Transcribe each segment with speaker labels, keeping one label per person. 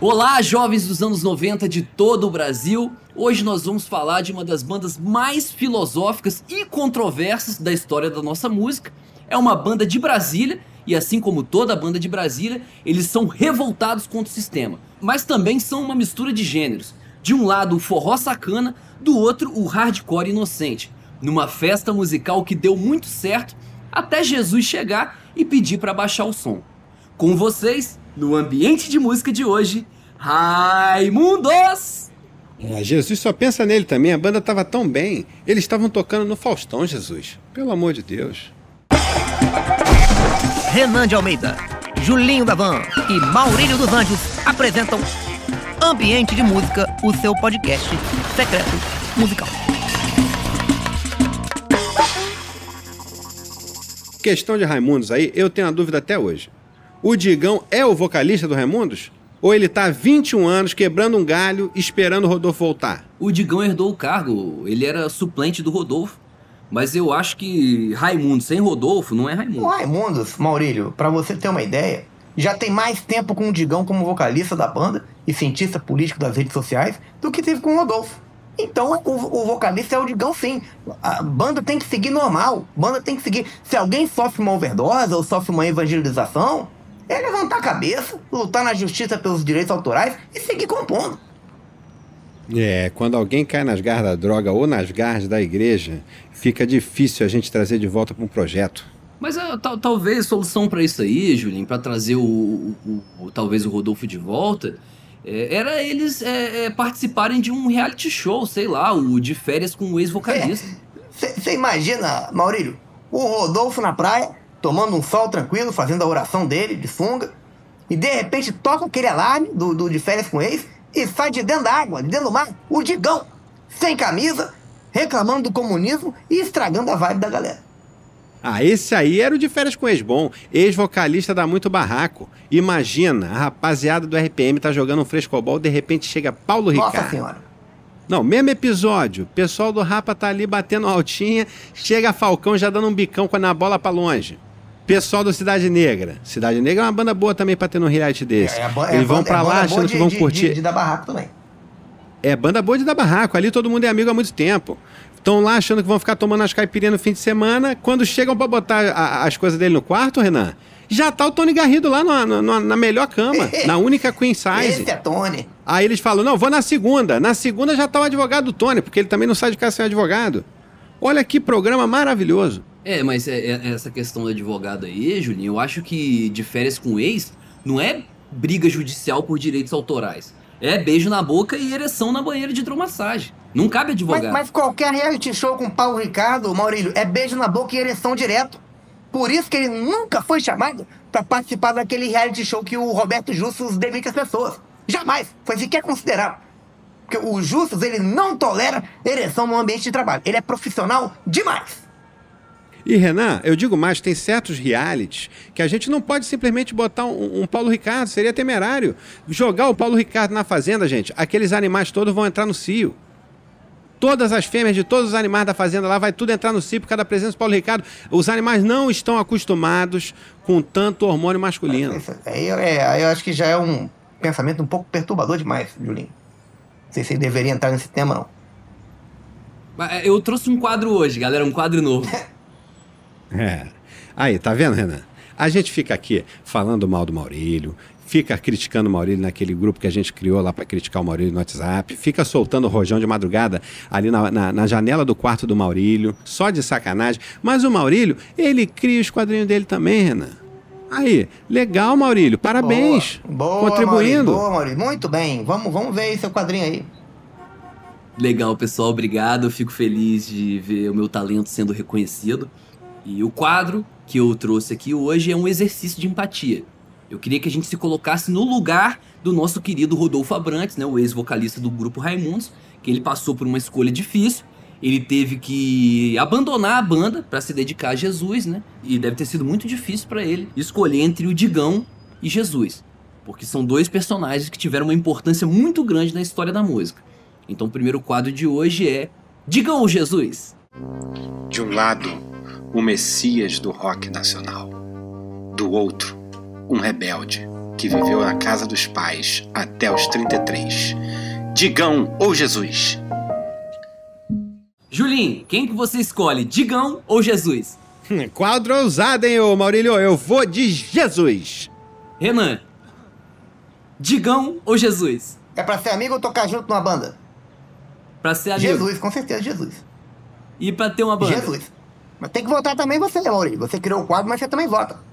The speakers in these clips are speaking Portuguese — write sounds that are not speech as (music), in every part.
Speaker 1: Olá, jovens dos anos 90 de todo o Brasil. Hoje nós vamos falar de uma das bandas mais filosóficas e controversas da história da nossa música. É uma banda de Brasília e assim como toda banda de Brasília, eles são revoltados contra o sistema, mas também são uma mistura de gêneros. De um lado o forró sacana, do outro o hardcore inocente. Numa festa musical que deu muito certo até Jesus chegar e pedir para baixar o som. Com vocês, no ambiente de música de hoje, Raimundos!
Speaker 2: É, Jesus só pensa nele também, a banda tava tão bem. Eles estavam tocando no Faustão, Jesus. Pelo amor de Deus.
Speaker 3: Renan de Almeida, Julinho da Van e Maurílio dos Anjos apresentam Ambiente de Música, o seu podcast secreto musical.
Speaker 2: Questão de Raimundos aí, eu tenho a dúvida até hoje. O Digão é o vocalista do Raimundos? Ou ele tá há 21 anos quebrando um galho esperando o Rodolfo voltar?
Speaker 1: O Digão herdou o cargo, ele era suplente do Rodolfo. Mas eu acho que Raimundo sem Rodolfo não é Raimundo.
Speaker 4: O Raimundos, Maurílio, para você ter uma ideia, já tem mais tempo com o Digão como vocalista da banda e cientista político das redes sociais do que teve com o Rodolfo. Então o, o, vocalista é o Digão sim. A banda tem que seguir normal. Banda tem que seguir. Se alguém sofre uma overdose ou sofre uma evangelização, é levantar a cabeça, lutar na justiça pelos direitos autorais e seguir compondo.
Speaker 2: É, quando alguém cai nas garras da droga ou nas garras da igreja, fica difícil a gente trazer de volta para um projeto.
Speaker 1: Mas uh, talvez solução para isso aí, Julinho, para trazer o, o, o, talvez o Rodolfo de volta, é, era eles é, é, participarem de um reality show, sei lá, o de férias com o ex-vocalista.
Speaker 4: Você imagina, Maurílio, o Rodolfo na praia, tomando um sol tranquilo, fazendo a oração dele de sunga, e de repente toca aquele alarme do, do de férias com o ex e sai de dentro da água, de dentro do mar, o Digão, sem camisa, reclamando do comunismo e estragando a vibe da galera.
Speaker 2: Ah, esse aí era o de férias com ex-bom, ex-vocalista da Muito Barraco. Imagina, a rapaziada do RPM tá jogando um frescobol, de repente chega Paulo Ricardo.
Speaker 4: Nossa senhora.
Speaker 2: Não, mesmo episódio. Pessoal do Rapa tá ali batendo altinha, chega Falcão já dando um bicão com a bola para longe. Pessoal do Cidade Negra. Cidade Negra é uma banda boa também pra ter num reality desse. É, é, Eles vão é, pra lá achando
Speaker 4: de,
Speaker 2: que vão
Speaker 4: de,
Speaker 2: curtir.
Speaker 4: De, de, dar barraco também.
Speaker 2: É, banda boa de dar barraco. Ali todo mundo é amigo há muito tempo. Estão lá achando que vão ficar tomando as caipirinhas no fim de semana. Quando chegam para botar a, as coisas dele no quarto, Renan, já tá o Tony Garrido lá no, no, na melhor cama, (laughs) na única queen size.
Speaker 4: Esse é Tony.
Speaker 2: Aí eles falam: não, vou na segunda. Na segunda já tá o advogado do Tony, porque ele também não sai de casa sem advogado. Olha que programa maravilhoso.
Speaker 1: É, mas é, é, essa questão do advogado aí, Julinho, eu acho que de férias com ex não é briga judicial por direitos autorais. É beijo na boca e ereção na banheira de hidromassagem. Não cabe advogado.
Speaker 4: Mas, mas qualquer reality show com Paulo Ricardo, Maurílio, é beijo na boca e ereção direto. Por isso que ele nunca foi chamado para participar daquele reality show que o Roberto Justus demite as pessoas. Jamais. Foi sequer considerado. Porque o Justus, ele não tolera ereção no ambiente de trabalho. Ele é profissional demais.
Speaker 2: E Renan, eu digo mais, tem certos realities que a gente não pode simplesmente botar um, um, Paulo Ricardo, seria temerário. Jogar o Paulo Ricardo na fazenda, gente, aqueles animais todos vão entrar no cio. Todas as fêmeas de todos os animais da fazenda lá vai tudo entrar no cio por causa da presença do Paulo Ricardo. Os animais não estão acostumados com tanto hormônio masculino.
Speaker 4: Aí é, eu acho que já é um pensamento um pouco perturbador demais, Julinho. Não sei se ele deveria entrar nesse tema,
Speaker 1: não. É, eu trouxe um quadro hoje, galera, um quadro novo. (laughs)
Speaker 2: É. Aí, tá vendo, Renan? A gente fica aqui falando mal do Maurílio, fica criticando o Maurílio naquele grupo que a gente criou lá para criticar o Maurílio no WhatsApp, fica soltando o rojão de madrugada ali na, na, na, janela do quarto do Maurílio, só de sacanagem. Mas o Maurílio, ele cria os quadrinhos dele também, Renan. Aí, legal, Maurílio, parabéns.
Speaker 4: Boa,
Speaker 2: boa contribuindo.
Speaker 4: Maurílio, boa, Maurílio, muito bem. Vamos, vamos ver aí seu quadrinho aí.
Speaker 1: Legal, pessoal, obrigado. Eu fico feliz de ver o meu talento sendo reconhecido. E o quadro que eu trouxe aqui hoje é um exercício de empatia. Eu queria que a gente se colocasse no lugar do nosso querido Rodolfo Abrantes, né, o ex-vocalista do grupo Raimundos, que ele passou por uma escolha difícil. Ele teve que abandonar a banda para se dedicar a Jesus, né? E deve ter sido muito difícil para ele escolher entre o Digão e Jesus, porque são dois personagens que tiveram uma importância muito grande na história da música. Então, o primeiro quadro de hoje é Digão ou Jesus?
Speaker 5: De um lado, o Messias do rock nacional. Do outro, um rebelde que viveu na casa dos pais até os 33. Digão ou Jesus?
Speaker 1: Julinho, quem que você escolhe, Digão ou Jesus? (laughs)
Speaker 2: Quadro ousado, hein, ô Maurílio? Eu vou de Jesus.
Speaker 1: Renan, Digão ou Jesus?
Speaker 4: É pra ser amigo ou tocar junto numa banda?
Speaker 1: Pra ser amigo.
Speaker 4: Jesus, com certeza, Jesus.
Speaker 1: E pra ter uma banda?
Speaker 4: Jesus. Mas tem que votar também você, Maurício. Você criou o quadro, mas você também vota.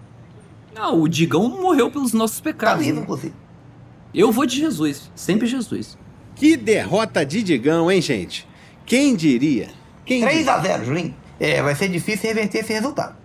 Speaker 1: Não, o Digão morreu pelos nossos
Speaker 4: Tá
Speaker 1: pecados.
Speaker 4: vivo,
Speaker 1: né?
Speaker 4: inclusive.
Speaker 1: Eu vou de Jesus, sempre Jesus.
Speaker 2: Que derrota de Digão, hein, gente? Quem diria? Quem
Speaker 4: 3
Speaker 2: diria?
Speaker 4: a 0 Julinho. É, vai ser difícil reverter esse resultado.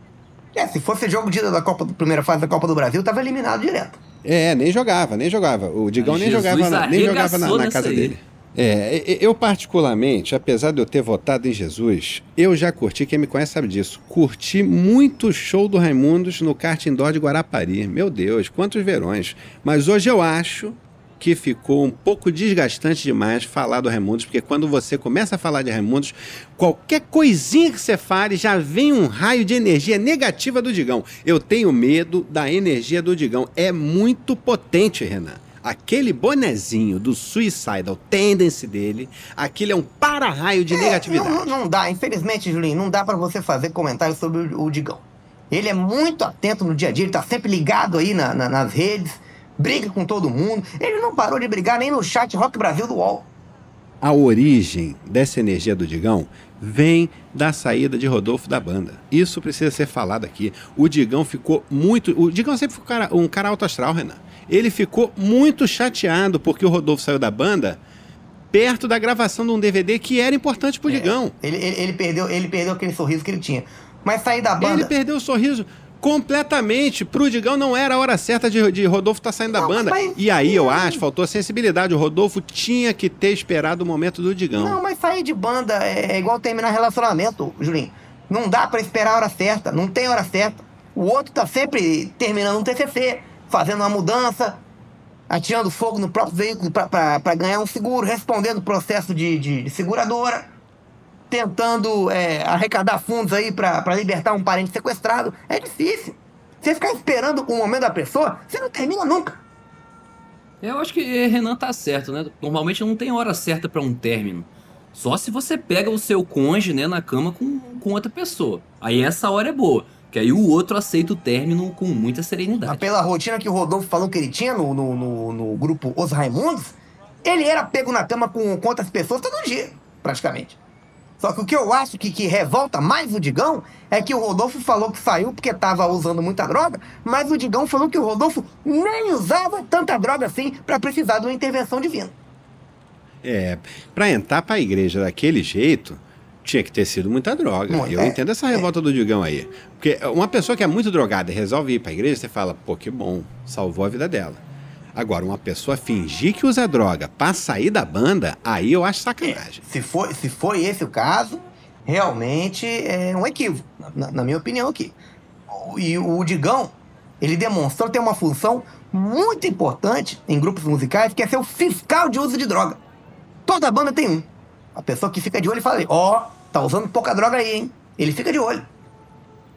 Speaker 4: É, se fosse jogo de da Copa, primeira fase da Copa do Brasil, tava eliminado direto.
Speaker 2: É, nem jogava, nem jogava. O Digão
Speaker 1: Ah,
Speaker 2: nem jogava, na- nem jogava na, na casa
Speaker 1: aí.
Speaker 2: dele. É, eu particularmente, apesar de eu ter votado em Jesus, eu já curti, quem me conhece sabe disso, curti muito show do Raimundos no kart indoor de Guarapari. Meu Deus, quantos verões. Mas hoje eu acho que ficou um pouco desgastante demais falar do Raimundos, porque quando você começa a falar de Raimundos, qualquer coisinha que você fale já vem um raio de energia negativa do Digão. Eu tenho medo da energia do Digão. É muito potente, Renan. Aquele bonezinho do Suicidal Tendency dele, aquele é um para-raio de
Speaker 4: É,
Speaker 2: negatividade.
Speaker 4: Não, não dá, infelizmente, Julinho, não dá pra você fazer comentários sobre o, o Digão. Ele é muito atento no dia a dia, ele tá sempre ligado aí na- na- nas redes, briga com todo mundo. Ele não parou de brigar nem no chat Rock Brasil do UOL.
Speaker 2: A origem dessa energia do Digão vem da saída de Rodolfo da banda. Isso precisa ser falado aqui. O Digão ficou muito. O Digão sempre foi um cara, um cara alto astral, Renan. Ele ficou muito chateado porque o Rodolfo saiu da banda perto da gravação de um DVD que era importante pro Digão.
Speaker 4: Ele, ele, ele perdeu, ele perdeu aquele sorriso que ele tinha. Mas sair da
Speaker 2: Ele
Speaker 4: banda.
Speaker 2: perdeu o sorriso completamente. Pro Digão não era a hora certa de, de Rodolfo estar saindo da
Speaker 4: Não,
Speaker 2: banda.
Speaker 4: mas-
Speaker 2: E aí eu acho, faltou sensibilidade. O Rodolfo tinha que ter esperado o momento do Digão.
Speaker 4: Não, mas sair de banda é igual terminar relacionamento, Julinho. Não dá pra esperar a hora certa, não tem hora certa. O outro tá sempre terminando um TCC, fazendo uma mudança, atirando fogo no próprio veículo pra ganhar um seguro, respondendo processo de, de- de seguradora, tentando é, arrecadar fundos aí pra pra libertar um parente sequestrado. É difícil. Você ficar esperando o momento da pessoa, você não termina nunca.
Speaker 1: Eu acho que eh, Renan tá certo, né? Normalmente não tem hora certa pra um término. Só se você pega o seu cônjuge, né, na cama com, com outra pessoa. Aí essa hora é boa. Que aí o outro aceita o término com muita serenidade.
Speaker 4: pela rotina que o Rodolfo falou que ele tinha no, no, no- no grupo Os Raimundos, ele era pego na cama com, com outras pessoas todo dia, praticamente. Só que o que eu acho que, que revolta mais o Digão é que o Rodolfo falou que saiu porque tava usando muita droga, mas o Digão falou que o Rodolfo nem usava tanta droga assim pra precisar de uma intervenção divina.
Speaker 2: É, pra entrar pra igreja daquele jeito, tinha que ter sido muita droga. Eu
Speaker 4: é,
Speaker 2: entendo essa revolta do Digão aí. Porque uma pessoa que é muito drogada e resolve ir pra igreja, você fala, pô, que bom, salvou a vida dela. Agora, uma pessoa fingir que usa droga pra sair da banda, aí eu acho sacanagem.
Speaker 4: Se foi, se foi esse o caso, realmente é um equívoco, na, na minha opinião aqui. E o Digão, ele demonstrou ter uma função muito importante em grupos musicais, que é ser o fiscal de uso de droga. Toda banda tem um. A pessoa que fica de olho e fala, ó, tá usando pouca droga aí, hein? Ele fica de olho.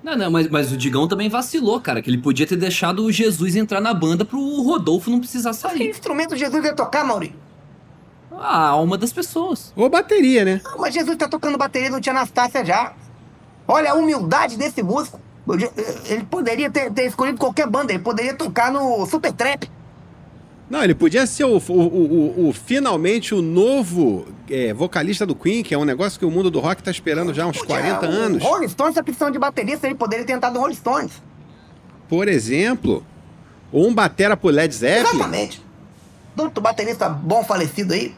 Speaker 1: Não, não, mas, mas o Digão também vacilou, cara. Que ele podia ter deixado o Jesus entrar na banda pro Rodolfo não precisar
Speaker 4: Mas que
Speaker 1: sair.
Speaker 4: instrumento Jesus ia tocar, Maurício?
Speaker 1: A alma das pessoas.
Speaker 2: Ou bateria, né?
Speaker 4: Não, mas Jesus tá tocando bateria no Tia Anastácia já. Olha a humildade desse músico. Ele poderia ter, ter escolhido qualquer banda, ele poderia tocar no Super Trap.
Speaker 2: Não, ele podia ser o, o- o- o- o- finalmente o novo é, vocalista do Queen, que é um negócio que o mundo do rock tá esperando já há uns 40
Speaker 4: O
Speaker 2: anos.
Speaker 4: Rolling Stones tá precisando de baterista, ele poderia ter tentado o Rolling Stones.
Speaker 2: Por exemplo, ou um batera pro Led Zeppelin.
Speaker 4: Exatamente. Tanto baterista bom falecido aí.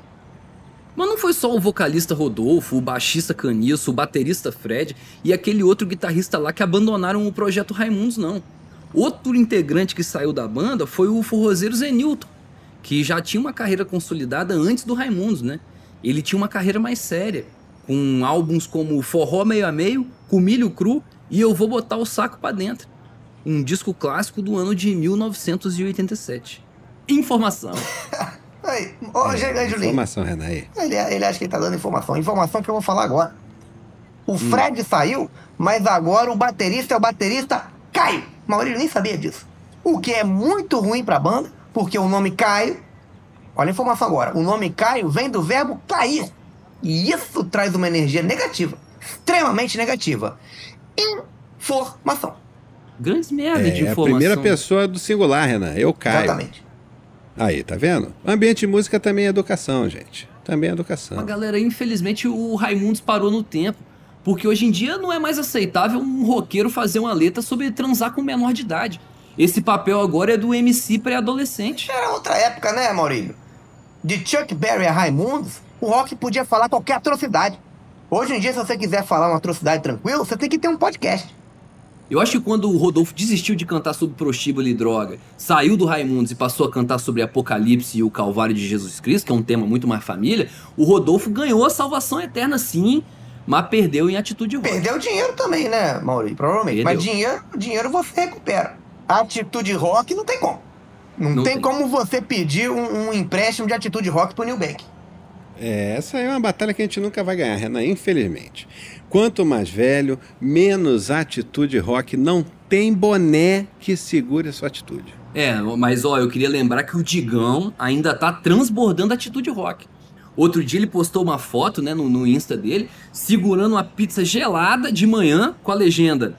Speaker 1: Mas não foi só o vocalista Rodolfo, o baixista Caniço, o baterista Fred e aquele outro guitarrista lá que abandonaram o projeto Raimundos, não. Outro integrante que saiu da banda foi o forrozeiro Zenilton, que já tinha uma carreira consolidada antes do Raimundos, né? Ele tinha uma carreira mais séria, com álbuns como Forró Meio a Meio, Com Milho Cru e Eu Vou Botar o Saco Pra Dentro. Um disco clássico do ano de 1987. Informação. (laughs)
Speaker 4: Aí, ô,
Speaker 2: É,
Speaker 4: Julinho.
Speaker 2: informação, Renan. aí.
Speaker 4: Ele, ele acha que ele tá dando informação. Informação que eu vou falar agora. O Fred saiu, mas agora o baterista é o baterista Caio. Maurílio nem sabia disso. O que é muito ruim pra banda, porque o nome Caio. Olha a informação agora. O nome Caio vem do verbo cair. E isso traz uma energia negativa. Extremamente negativa. Informação.
Speaker 1: Grandes merda de
Speaker 2: É a
Speaker 1: informação.
Speaker 2: primeira pessoa do singular, Renan. Eu caio.
Speaker 4: Exatamente.
Speaker 2: Aí, tá vendo? Ambiente de música também é educação, gente. Também é educação.
Speaker 1: Mas, galera, infelizmente o Raimundos parou no tempo. Porque hoje em dia não é mais aceitável um roqueiro fazer uma letra sobre transar com menor de idade. Esse papel agora é do MC pré-adolescente.
Speaker 4: Era outra época, né, Maurílio? De Chuck Berry a Raimundos, o rock podia falar qualquer atrocidade. Hoje em dia, se você quiser falar uma atrocidade tranquilo, você tem que ter um podcast.
Speaker 1: Eu acho que quando o Rodolfo desistiu de cantar sobre prostíbulo e droga, saiu do Raimundos e passou a cantar sobre Apocalipse e o Calvário de Jesus Cristo, que é um tema muito mais família, o Rodolfo ganhou a salvação eterna sim, mas perdeu em atitude rock.
Speaker 4: Perdeu dinheiro também, né, Maurílio? Provavelmente.
Speaker 1: Perdeu.
Speaker 4: Mas dinheiro, dinheiro você recupera. Atitude rock não tem como. Não,
Speaker 1: Não
Speaker 4: tem,
Speaker 1: tem.
Speaker 4: como você pedir um, um empréstimo de atitude rock pro New Bank.
Speaker 2: É, essa é uma batalha que a gente nunca vai ganhar, Renan, infelizmente. Quanto mais velho, menos atitude rock. Não tem boné que segure a sua atitude.
Speaker 1: É, mas ó, eu queria lembrar que o Digão ainda tá transbordando atitude rock. Outro dia ele postou uma foto, né, no, no Insta dele, segurando uma pizza gelada de manhã com a legenda: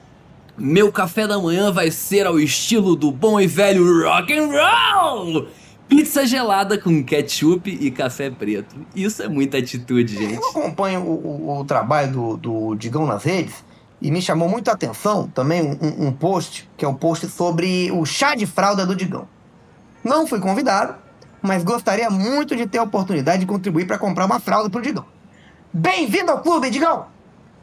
Speaker 1: Meu café da manhã vai ser ao estilo do bom e velho rock and roll. Pizza gelada com ketchup e café preto. Isso é muita atitude, gente.
Speaker 4: Eu acompanho o, o- o trabalho do, do Digão nas redes e me chamou muito a atenção também um, um- post, que é um post sobre o chá de fralda do Digão. Não fui convidado, mas gostaria muito de ter a oportunidade de contribuir para comprar uma fralda pro Digão. Bem-vindo ao clube, Digão!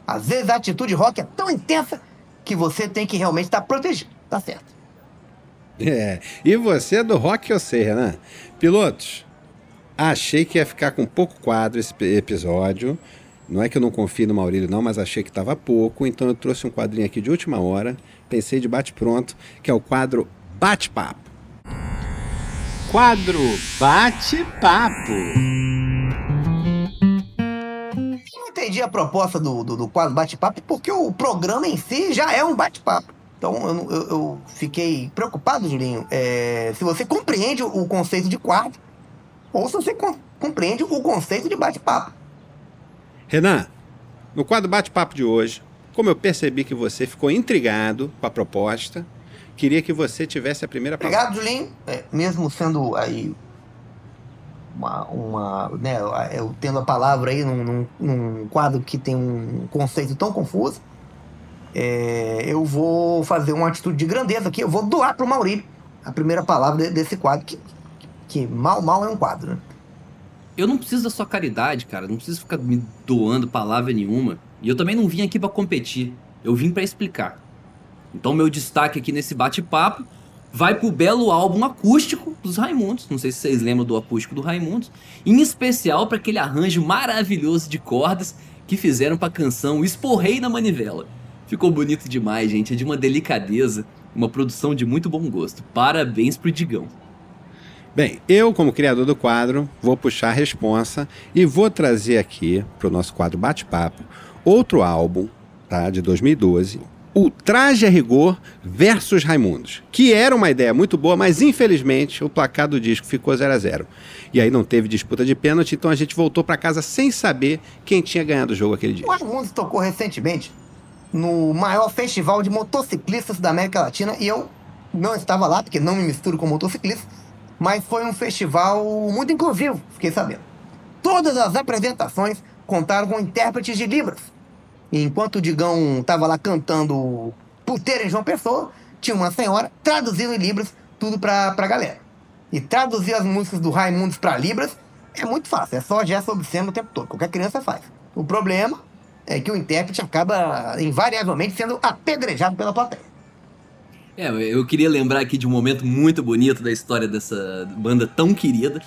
Speaker 4: Às vezes a atitude rock é tão intensa que você tem que realmente estar protegido, tá certo?
Speaker 2: É, e você é do rock, eu sei, Renan. Pilotos, achei que ia ficar com pouco quadro esse episódio. Não é que eu não confio no Maurílio, não, mas achei que estava pouco, então eu trouxe um quadrinho aqui de última hora, pensei de bate-pronto, que é o quadro Bate-Papo. Quadro Bate-Papo.
Speaker 4: Entendi a proposta do, do, do quadro bate-papo porque o programa em si já é um bate-papo. Então eu, eu- eu fiquei preocupado, Julinho, é, se você compreende o conceito de quadro ou se você com- compreende o conceito de bate-papo.
Speaker 2: Renan, no quadro Bate-Papo de hoje, como eu percebi que você ficou intrigado com a proposta, queria que você tivesse a primeira palavra.
Speaker 4: Obrigado, Julinho. É, mesmo sendo aí uma, uma né, eu tendo a palavra aí num, num- num quadro que tem um conceito tão confuso, é, eu vou fazer uma atitude de grandeza aqui. Eu vou doar para o Maurílio a primeira palavra de- desse quadro, que, que mal, mal é um quadro, né?
Speaker 1: Eu não preciso da sua caridade, cara. Não preciso ficar me doando palavra nenhuma. E eu também não vim aqui pra competir. Eu vim pra explicar. Então, meu destaque aqui nesse bate-papo vai pro belo álbum acústico dos Raimundos. Não sei se vocês lembram do acústico do Raimundos. Em especial para aquele arranjo maravilhoso de cordas que fizeram pra canção Esporrei na Manivela. Ficou bonito demais, gente. É de uma delicadeza. Uma produção de muito bom gosto. Parabéns pro Digão.
Speaker 2: Bem, eu, como criador do quadro, vou puxar a responsa e vou trazer aqui para o nosso quadro Bate-Papo outro álbum, tá, de 2012, o Traje a Rigor versus Raimundos, que era uma ideia muito boa, mas infelizmente o placar do disco ficou 0 a 0 E aí não teve disputa de pênalti, então a gente voltou para casa sem saber quem tinha ganhado o jogo aquele dia.
Speaker 4: O Raimundos tocou recentemente no maior festival de motociclistas da América Latina e eu não estava lá, porque não me misturo com motociclistas, mas foi um festival muito inclusivo, fiquei sabendo. Todas as apresentações contaram com intérpretes de Libras. Enquanto o Digão estava lá cantando puteira em João Pessoa, tinha uma senhora traduzindo em Libras tudo pra, pra galera. E traduzir as músicas do Raimundos pra Libras é muito fácil, é só gesto obsceno o tempo todo, qualquer criança faz. O problema é que o intérprete acaba invariavelmente sendo apedrejado pela plateia.
Speaker 1: É, eu queria lembrar aqui de um momento muito bonito da história dessa banda tão querida,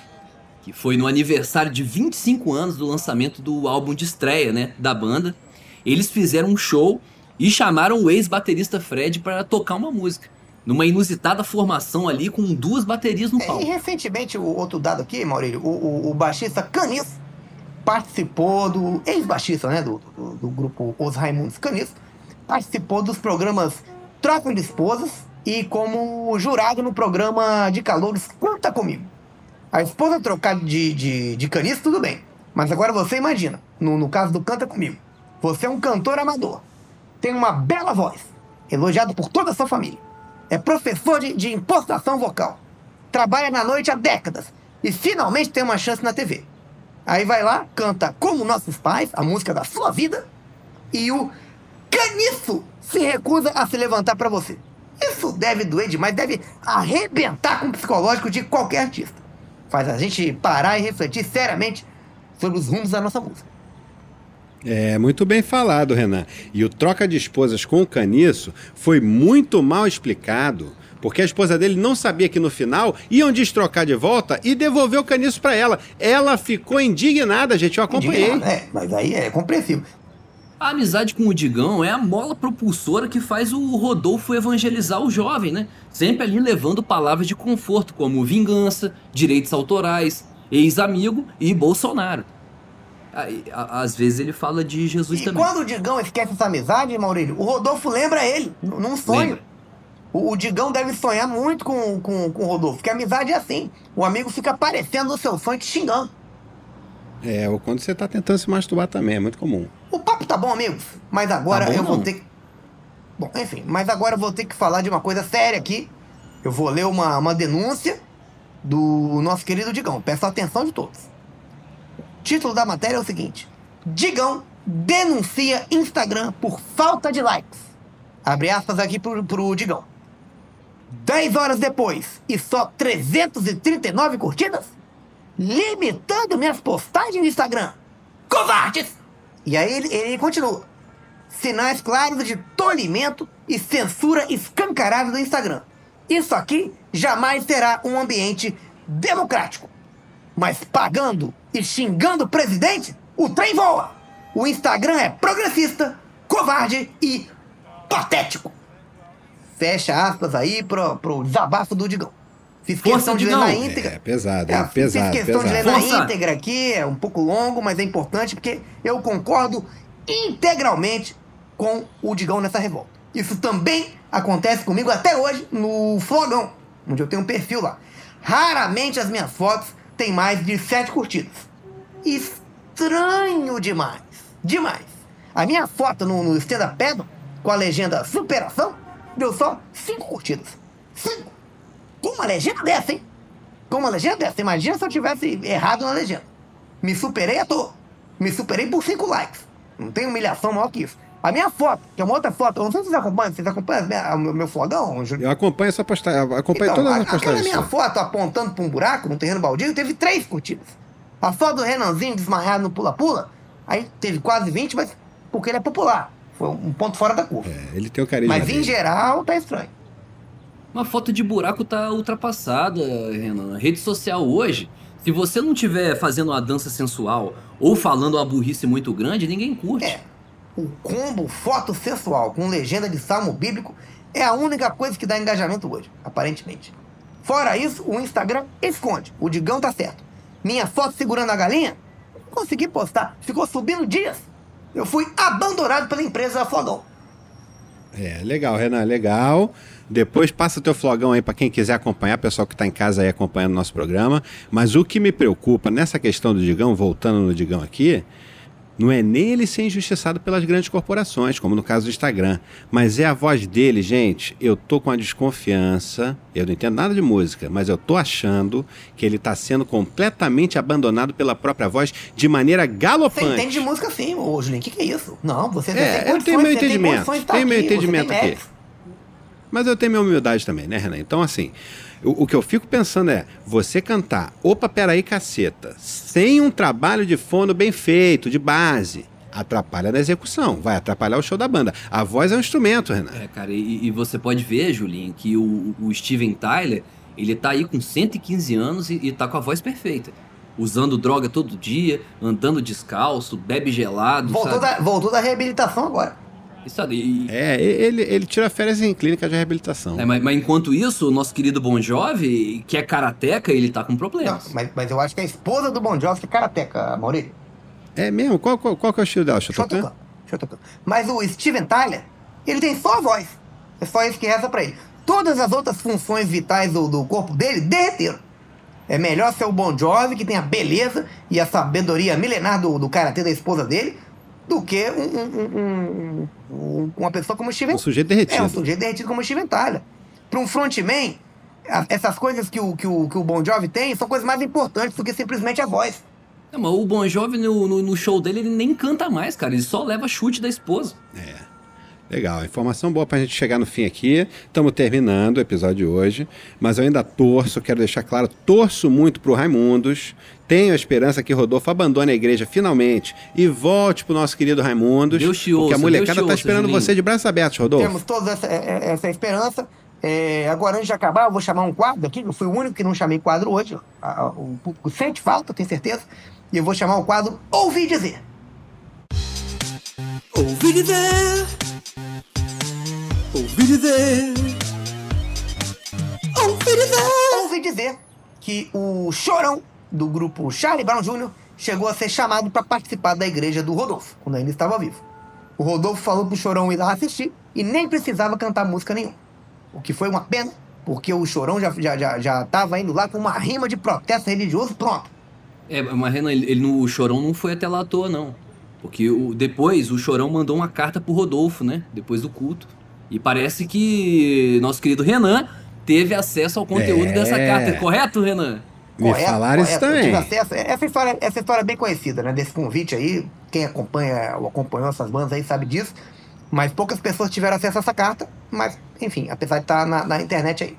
Speaker 1: que foi no aniversário de 25 anos do lançamento do álbum de estreia, né, da banda. Eles fizeram um show e chamaram o ex-baterista Fred para tocar uma música, numa inusitada formação ali com duas baterias no
Speaker 4: É, E
Speaker 1: palco.
Speaker 4: recentemente, o outro dado aqui, Maurílio, o, o, o baixista Canis participou do. ex-baixista, né? Do, do, do, grupo Os Raimundos Canis. Participou dos programas Troca de Esposas e como jurado no programa de calouros Conta Comigo. A esposa trocar de, de, de canis, tudo bem. Mas agora você imagina, no, no caso do Canta Comigo, você é um cantor amador, tem uma bela voz, elogiado por toda a sua família, é professor de, de impostação vocal, trabalha na noite há décadas e finalmente tem uma chance na TV. Aí vai lá, canta Como Nossos Pais, a música da sua vida, e o caniço se recusa a se levantar para você. Isso deve doer demais, deve arrebentar com o psicológico de qualquer artista. Faz a gente parar e refletir seriamente sobre os rumos da nossa música.
Speaker 2: É, muito bem falado, Renan. E o troca de esposas com o Caniço foi muito mal explicado, porque a esposa dele não sabia que no final iam destrocar de volta e devolver o Caniço para ela. Ela ficou indignada, gente, eu acompanhei.
Speaker 4: É, mas aí é compreensível.
Speaker 1: A amizade com o Digão é a mola propulsora que faz o Rodolfo evangelizar o jovem, né? Sempre ali levando palavras de conforto, como vingança, direitos autorais, ex-amigo e Bolsonaro. Às vezes ele fala de Jesus
Speaker 4: e
Speaker 1: também.
Speaker 4: quando o Digão esquece essa amizade, Maurílio, o Rodolfo lembra ele, num sonho. O, o, Digão deve sonhar muito com, com, com o Rodolfo, porque a amizade é assim. O amigo fica aparecendo no seu sonho te xingando.
Speaker 2: É, ou quando você tá tentando se masturbar também, é muito comum.
Speaker 4: O papo tá bom, amigos, mas agora tá bom, eu vou ter que... Bom, enfim, mas agora eu vou ter que falar de uma coisa séria aqui. Eu vou ler uma, uma denúncia do nosso querido Digão. Peço a atenção de todos. Título da matéria é o seguinte: Digão denuncia Instagram por falta de likes. Abre aspas aqui pro, pro Digão. 10 horas depois e só 339 curtidas? Limitando minhas postagens no Instagram. Covardes! E aí ele, ele continua. Sinais claros de tolimento e censura escancarada do Instagram. Isso aqui jamais será um ambiente democrático. Mas pagando e xingando o presidente, o trem voa. O Instagram é progressista, covarde e patético. Fecha aspas aí pro, pro desabafo do Digão. Fiz questão de ler na íntegra.
Speaker 2: É, pesado, é, pesado.
Speaker 4: Fiz questão
Speaker 2: pesado.
Speaker 4: de ler Força. na íntegra aqui, é um pouco longo, mas é importante porque eu concordo integralmente com o Digão nessa revolta. Isso também acontece comigo até hoje no Flogão, onde eu tenho um perfil lá. Raramente as minhas fotos têm mais de 7 curtidas. Estranho demais. Demais. A minha foto no, no stand up com a legenda superação, deu só 5 curtidas. 5. Com uma legenda dessa, hein? Com uma legenda dessa. Imagina se eu tivesse errado na legenda. Me superei à toa. Me superei por 5 likes. Não tem humilhação maior que isso. A minha foto, que é uma outra foto, eu não sei se vocês acompanham, vocês acompanham o meu, meu flogão?
Speaker 2: Eu acompanho essa postagem, acompanho então, todas as postagens.
Speaker 4: Aquela minha foto apontando para um buraco no terreno baldio teve três curtidas. A foto do Renanzinho desmarrado no pula-pula, aí teve quase 20, mas porque ele é popular. Foi um ponto fora da curva.
Speaker 2: É, ele tem o carisma
Speaker 4: Mas em geral, tá estranho.
Speaker 1: Uma foto de buraco tá ultrapassada, Renan. Rede social hoje, se você não tiver fazendo uma dança sensual ou falando uma burrice muito grande, ninguém curte.
Speaker 4: É. O combo foto sensual com legenda de salmo bíblico é a única coisa que dá engajamento hoje, aparentemente. Fora isso, o Instagram esconde. O Digão tá certo. Minha foto segurando a galinha, não consegui postar. Ficou subindo dias. Eu fui abandonado pela empresa Flogão.
Speaker 2: É, legal, Renan, legal. Depois passa teu flogão aí para quem quiser acompanhar, pessoal que está em casa aí acompanhando o nosso programa. Mas o que me preocupa nessa questão do Digão, voltando no Digão aqui, não é nem ele ser injustiçado pelas grandes corporações, como no caso do Instagram, mas é a voz dele, gente. Eu tô com a desconfiança, eu não entendo nada de música, mas eu tô achando que ele tá sendo completamente abandonado pela própria voz de maneira galopante. Você
Speaker 4: entende de música sim, ô Julinho, o que, que é isso? Não, você
Speaker 2: é,
Speaker 4: tem
Speaker 2: eu tenho meu entendimento, tem tenho meu entendimento aqui. Mas eu tenho minha humildade também, né, Renan? Então, assim, o, o, que eu fico pensando é, você cantar Opa, peraí, caceta, sem um trabalho de fono bem feito, de base, atrapalha na execução, vai atrapalhar o show da banda. A voz é um instrumento, Renan.
Speaker 1: É, cara, e, e você pode ver, Julinho, que o, o, Steven Tyler, ele tá aí com 115 anos e, e tá com a voz perfeita. Usando droga todo dia, andando descalço, bebe gelado.
Speaker 4: Voltou, da, voltou da reabilitação agora.
Speaker 1: Isso aí.
Speaker 2: É, ele, ele tira férias em clínica de reabilitação.
Speaker 1: É, mas, mas, enquanto isso, o nosso querido Bon Jovi, que é karateca, ele tá com problemas.
Speaker 4: Não, mas, mas eu acho que a esposa do Bon Jovi que é karateca, Maurício.
Speaker 2: É mesmo? Qual, qual, qual que é o estilo dela?
Speaker 4: Chotocã?
Speaker 2: Chotocã.
Speaker 4: Mas o Steven Tyler, ele tem só a voz. É só isso que resta pra ele. Todas as outras funções vitais do, do corpo dele derreteram. É melhor ser o Bon Jovi, que tem a beleza e a sabedoria milenar do, do karatê da esposa dele, do que um, um- um- um- uma pessoa como o Steven
Speaker 2: Um sujeito derretido.
Speaker 4: É, um sujeito derretido como o Steven Tyler. Para um frontman, a- essas coisas que o, que, o, que o Bon Jovi tem são coisas mais importantes do que simplesmente a voz.
Speaker 1: Não, mas o Bon Jovi no, no- no show dele ele nem canta mais, cara. Ele só leva chute da esposa.
Speaker 2: Legal, informação boa pra gente chegar no fim aqui. Estamos terminando o episódio de hoje, mas eu ainda torço, quero deixar claro, torço muito pro Raimundos. Tenho a esperança que Rodolfo abandone a igreja finalmente e volte pro nosso querido Raimundos.
Speaker 1: Deus te
Speaker 2: porque
Speaker 1: ouça,
Speaker 2: a molecada tá
Speaker 1: ouça,
Speaker 2: esperando
Speaker 1: Julinho.
Speaker 2: você de braços abertos, Rodolfo.
Speaker 4: Temos toda essa, é- é- essa esperança. É, agora, antes de acabar, eu vou chamar um quadro aqui. Eu fui o único que não chamei quadro hoje. A- a- O público sente falta, tenho certeza. E eu vou chamar o quadro Ouvi Dizer.
Speaker 6: Ouvi dizer, ouvi dizer, ouvi dizer.
Speaker 4: Ouvi dizer que o chorão do grupo Charlie Brown Jr. chegou a ser chamado para participar da igreja do Rodolfo, quando ainda estava vivo. O Rodolfo falou pro Chorão ir lá assistir e nem precisava cantar música nenhuma. O que foi uma pena, porque o Chorão já, já, já, já tava indo lá com uma rima de protesto religioso pronto.
Speaker 1: É, mas Renan, ele, ele no, o Chorão não foi até lá à toa, não. Porque o, depois o Chorão mandou uma carta pro Rodolfo, né? Depois do culto. E parece que nosso querido Renan teve acesso ao conteúdo
Speaker 2: É.
Speaker 1: dessa carta. Correto, Renan?
Speaker 2: Me falaram isso
Speaker 4: Eu
Speaker 2: também.
Speaker 4: acesso. Essa história, essa história é bem conhecida, né? Desse convite aí. Quem acompanha ou acompanhou essas bandas aí sabe disso. Mas poucas pessoas tiveram acesso a essa carta. Mas, enfim, apesar de estar na, na internet aí.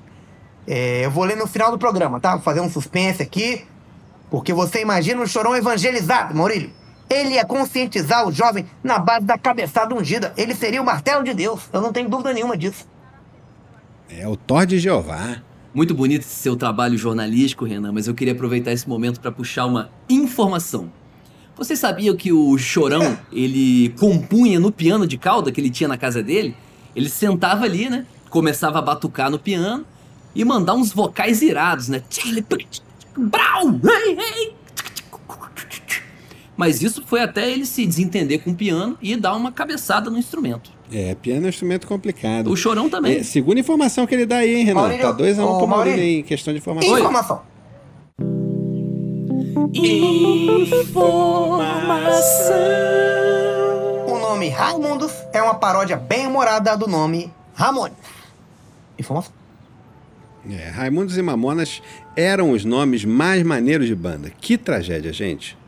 Speaker 4: É, eu vou ler no final do programa, tá? Vou fazer um suspense aqui. Porque você imagina um chorão evangelizado, Maurílio. Ele ia conscientizar o jovem na base da cabeçada ungida. Ele seria o martelo de Deus. Eu não tenho dúvida nenhuma disso.
Speaker 2: É o Thor de Jeová.
Speaker 1: Muito bonito esse seu trabalho jornalístico, Renan, mas eu queria aproveitar esse momento para puxar uma informação. Vocês sabiam que o Chorão, ele compunha no piano de cauda que ele tinha na casa dele? Ele sentava ali, né? Começava a batucar no piano e mandar uns vocais irados, né? Brau! Hey, hey! Mas isso foi até ele se desentender com o piano e dar uma cabeçada no instrumento.
Speaker 2: É, piano é um instrumento complicado.
Speaker 1: O Chorão também.
Speaker 2: É, segunda informação que ele dá aí, hein, Renan?
Speaker 4: Maurílio,
Speaker 2: tá dois a um pro Maurílio em questão de informação.
Speaker 4: Informação. O nome Raimundos é uma paródia bem humorada do nome Ramones. Informação.
Speaker 2: É, Raimundos e Mamonas eram os nomes mais maneiros de banda. Que tragédia, gente.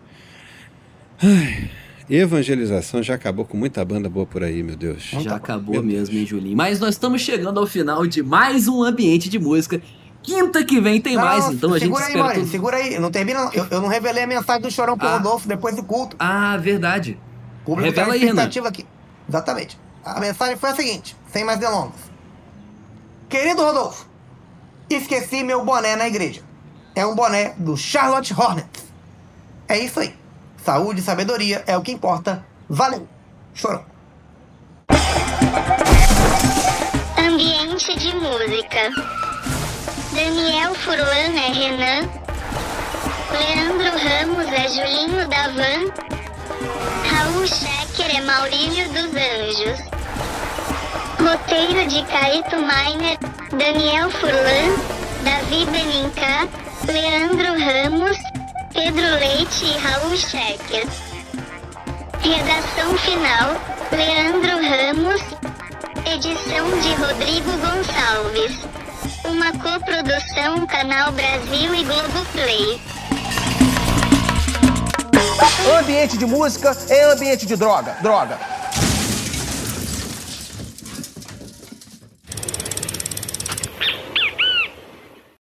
Speaker 2: Ai, evangelização já acabou com muita banda boa por aí, meu Deus.
Speaker 1: Já acabou
Speaker 2: Meu
Speaker 1: mesmo, hein, Julinho? Mas nós estamos chegando ao final de mais um ambiente de música. Quinta que vem tem
Speaker 4: Não,
Speaker 1: mais, então a gente
Speaker 4: segura aí,
Speaker 1: espera
Speaker 4: Maurício,
Speaker 1: tudo.
Speaker 4: segura aí. Não termina, não. Eu, eu não revelei a mensagem do Chorão pro
Speaker 1: Ah.
Speaker 4: Rodolfo depois do culto.
Speaker 1: Ah, verdade.
Speaker 4: O público
Speaker 1: Revela
Speaker 4: tá
Speaker 1: aí, Renan.
Speaker 4: aqui. Exatamente. A mensagem foi a seguinte, sem mais delongas. Querido Rodolfo, esqueci meu boné na igreja. É um boné do Charlotte Hornets. É isso aí. Saúde e sabedoria é o que importa. Valeu. Chorão.
Speaker 7: Ambiente de música. Daniel Furlan é Renan. Leandro Ramos é Julinho da Van. Raul Schecker é Maurílio dos Anjos. Roteiro de Caíto Miner, Daniel Furlan, Davi Benincá, Leandro Ramos, Pedro Leite e Raul Schecker. Redação final, Leandro Ramos. Edição de Rodrigo Gonçalves. Uma coprodução Canal Brasil e Globoplay.
Speaker 3: Ambiente de música é ambiente de droga, droga.